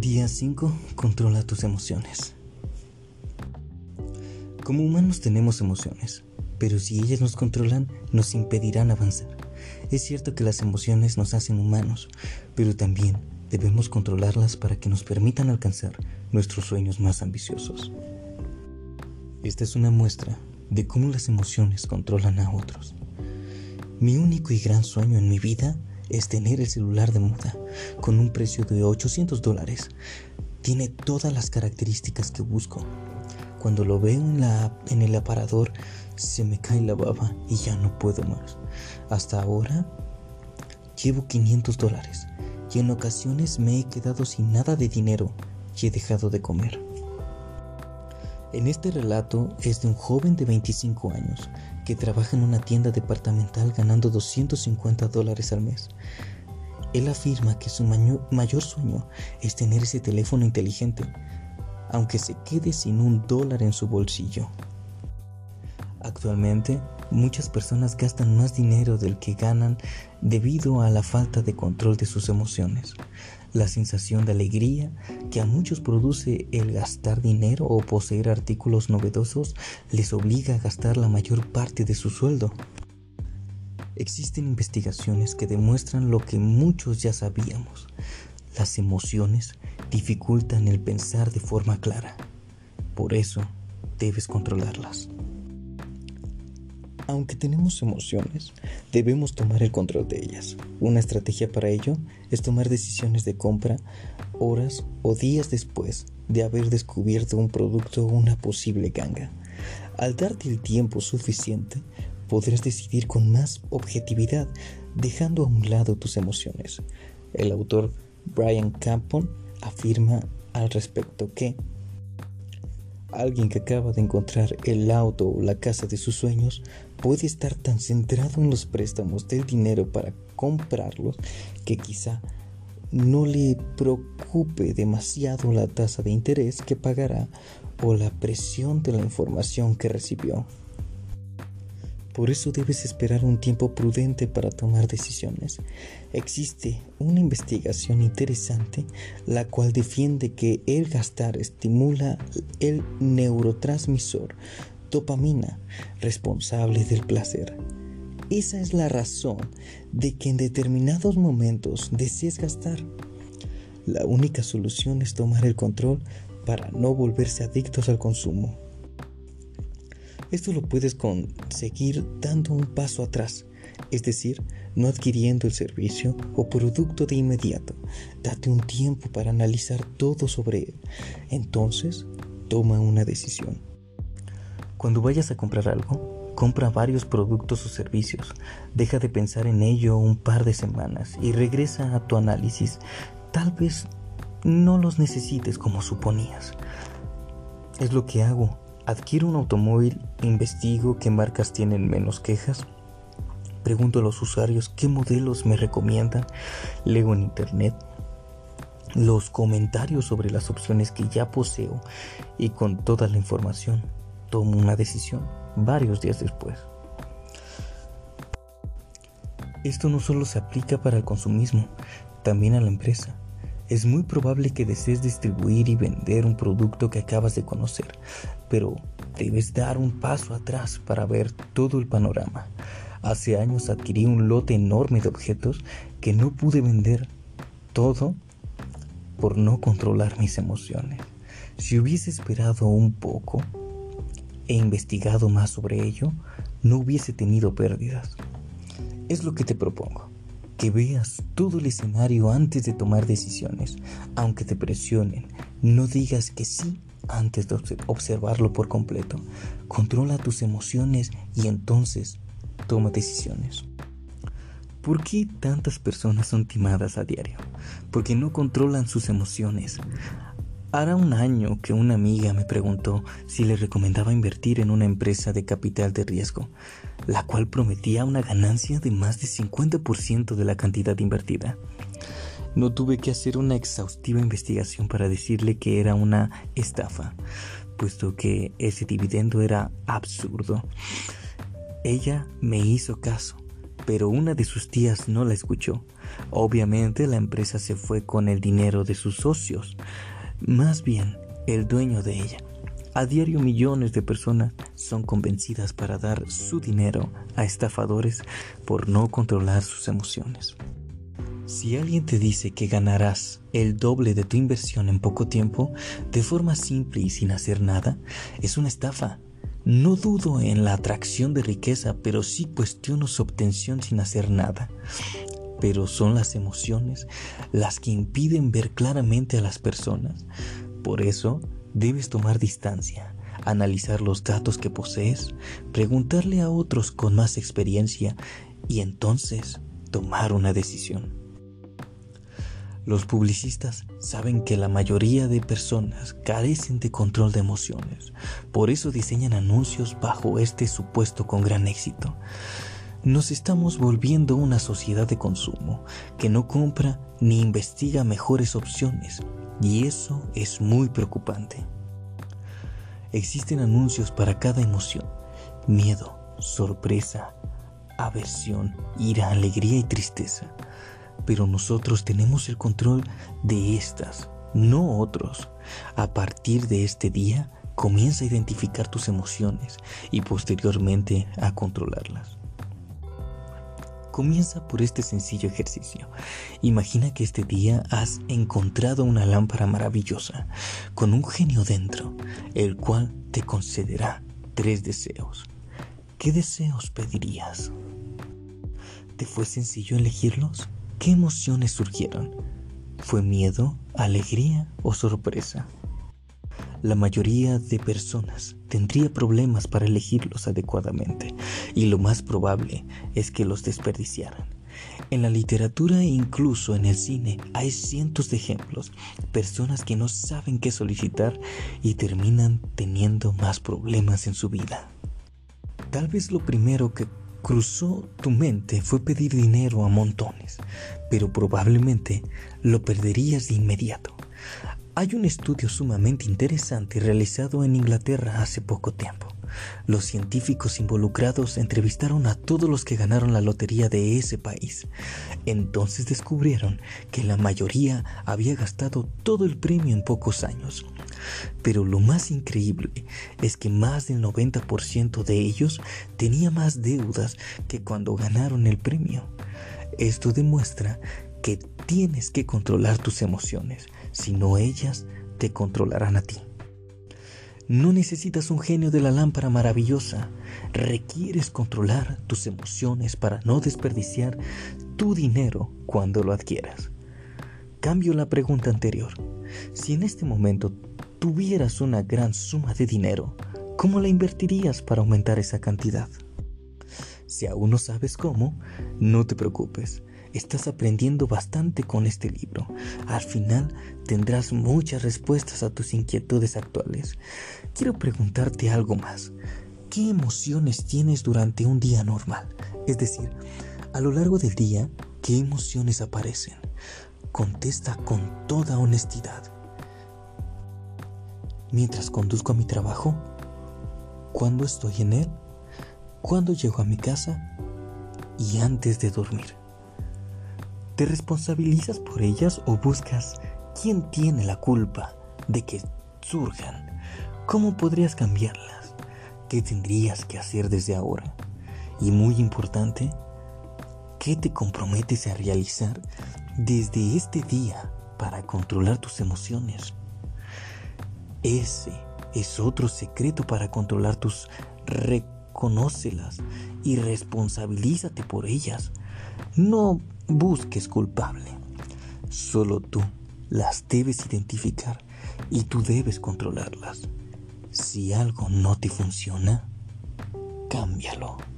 Día 5. Controla tus emociones. Como humanos tenemos emociones, pero si ellas nos controlan, nos impedirán avanzar. Es cierto que las emociones nos hacen humanos, pero también debemos controlarlas para que nos permitan alcanzar nuestros sueños más ambiciosos. Esta es una muestra de cómo las emociones controlan a otros. Mi único y gran sueño en mi vida es tener el celular de moda con un precio de 800 dólares. Tiene todas las características que busco. Cuando lo veo en, la, en el aparador se me cae la baba y ya no puedo más. Hasta ahora llevo 500 dólares y en ocasiones me he quedado sin nada de dinero y he dejado de comer. En este relato es de un joven de 25 años que trabaja en una tienda departamental ganando 250 dólares al mes. Él afirma que su mayor sueño es tener ese teléfono inteligente, aunque se quede sin un dólar en su bolsillo. Actualmente, muchas personas gastan más dinero del que ganan debido a la falta de control de sus emociones la sensación de alegría que a muchos produce el gastar dinero o poseer artículos novedosos les obliga a gastar la mayor parte de su sueldo. Existen investigaciones que demuestran lo que muchos ya sabíamos. Las emociones dificultan el pensar de forma clara. Por eso debes controlarlas. Aunque tenemos emociones, debemos tomar el control de ellas. Una estrategia para ello es tomar decisiones de compra horas o días después de haber descubierto un producto o una posible ganga. Al darte el tiempo suficiente, podrás decidir con más objetividad, dejando a un lado tus emociones. El autor Brian Campon afirma al respecto que Alguien que acaba de encontrar el auto o la casa de sus sueños puede estar tan centrado en los préstamos del dinero para comprarlos que quizá no le preocupe demasiado la tasa de interés que pagará o la presión de la información que recibió. Por eso debes esperar un tiempo prudente para tomar decisiones. Existe una investigación interesante la cual defiende que el gastar estimula el neurotransmisor dopamina responsable del placer. Esa es la razón de que en determinados momentos desees gastar. La única solución es tomar el control para no volverse adictos al consumo. Esto lo puedes conseguir dando un paso atrás, es decir, no adquiriendo el servicio o producto de inmediato. Date un tiempo para analizar todo sobre él. Entonces, toma una decisión. Cuando vayas a comprar algo, compra varios productos o servicios. Deja de pensar en ello un par de semanas y regresa a tu análisis. Tal vez no los necesites como suponías. Es lo que hago Adquiero un automóvil, investigo qué marcas tienen menos quejas, pregunto a los usuarios qué modelos me recomiendan, leo en internet los comentarios sobre las opciones que ya poseo y con toda la información tomo una decisión varios días después. Esto no solo se aplica para el consumismo, también a la empresa. Es muy probable que desees distribuir y vender un producto que acabas de conocer, pero debes dar un paso atrás para ver todo el panorama. Hace años adquirí un lote enorme de objetos que no pude vender todo por no controlar mis emociones. Si hubiese esperado un poco e investigado más sobre ello, no hubiese tenido pérdidas. Es lo que te propongo que veas todo el escenario antes de tomar decisiones, aunque te presionen. No digas que sí antes de observarlo por completo. Controla tus emociones y entonces toma decisiones. ¿Por qué tantas personas son timadas a diario? Porque no controlan sus emociones. Hará un año que una amiga me preguntó si le recomendaba invertir en una empresa de capital de riesgo, la cual prometía una ganancia de más de 50% de la cantidad invertida. No tuve que hacer una exhaustiva investigación para decirle que era una estafa, puesto que ese dividendo era absurdo. Ella me hizo caso pero una de sus tías no la escuchó. Obviamente la empresa se fue con el dinero de sus socios, más bien el dueño de ella. A diario millones de personas son convencidas para dar su dinero a estafadores por no controlar sus emociones. Si alguien te dice que ganarás el doble de tu inversión en poco tiempo, de forma simple y sin hacer nada, es una estafa. No dudo en la atracción de riqueza, pero sí cuestiono su obtención sin hacer nada. Pero son las emociones las que impiden ver claramente a las personas. Por eso, debes tomar distancia, analizar los datos que posees, preguntarle a otros con más experiencia y entonces tomar una decisión. Los publicistas saben que la mayoría de personas carecen de control de emociones, por eso diseñan anuncios bajo este supuesto con gran éxito. Nos estamos volviendo una sociedad de consumo que no compra ni investiga mejores opciones, y eso es muy preocupante. Existen anuncios para cada emoción, miedo, sorpresa, aversión, ira, alegría y tristeza pero nosotros tenemos el control de estas, no otros. A partir de este día, comienza a identificar tus emociones y posteriormente a controlarlas. Comienza por este sencillo ejercicio. Imagina que este día has encontrado una lámpara maravillosa con un genio dentro, el cual te concederá tres deseos. ¿Qué deseos pedirías? ¿Te fue sencillo elegirlos? ¿Qué emociones surgieron? ¿Fue miedo, alegría o sorpresa? La mayoría de personas tendría problemas para elegirlos adecuadamente y lo más probable es que los desperdiciaran. En la literatura e incluso en el cine hay cientos de ejemplos, personas que no saben qué solicitar y terminan teniendo más problemas en su vida. Tal vez lo primero que cruzó tu mente fue pedir dinero a montones, pero probablemente lo perderías de inmediato. Hay un estudio sumamente interesante realizado en Inglaterra hace poco tiempo. Los científicos involucrados entrevistaron a todos los que ganaron la lotería de ese país. Entonces descubrieron que la mayoría había gastado todo el premio en pocos años. Pero lo más increíble es que más del 90% de ellos tenía más deudas que cuando ganaron el premio. Esto demuestra que tienes que controlar tus emociones, si no ellas te controlarán a ti. No necesitas un genio de la lámpara maravillosa, requieres controlar tus emociones para no desperdiciar tu dinero cuando lo adquieras. Cambio la pregunta anterior. Si en este momento tuvieras una gran suma de dinero, ¿cómo la invertirías para aumentar esa cantidad? Si aún no sabes cómo, no te preocupes. Estás aprendiendo bastante con este libro. Al final tendrás muchas respuestas a tus inquietudes actuales. Quiero preguntarte algo más. ¿Qué emociones tienes durante un día normal? Es decir, a lo largo del día, ¿qué emociones aparecen? Contesta con toda honestidad mientras conduzco a mi trabajo, cuando estoy en él, cuando llego a mi casa y antes de dormir. ¿Te responsabilizas por ellas o buscas quién tiene la culpa de que surjan? ¿Cómo podrías cambiarlas? ¿Qué tendrías que hacer desde ahora? Y muy importante, ¿qué te comprometes a realizar desde este día para controlar tus emociones? Ese es otro secreto para controlar tus reconócelas y responsabilízate por ellas. No busques culpable. Solo tú las debes identificar y tú debes controlarlas. Si algo no te funciona, cámbialo.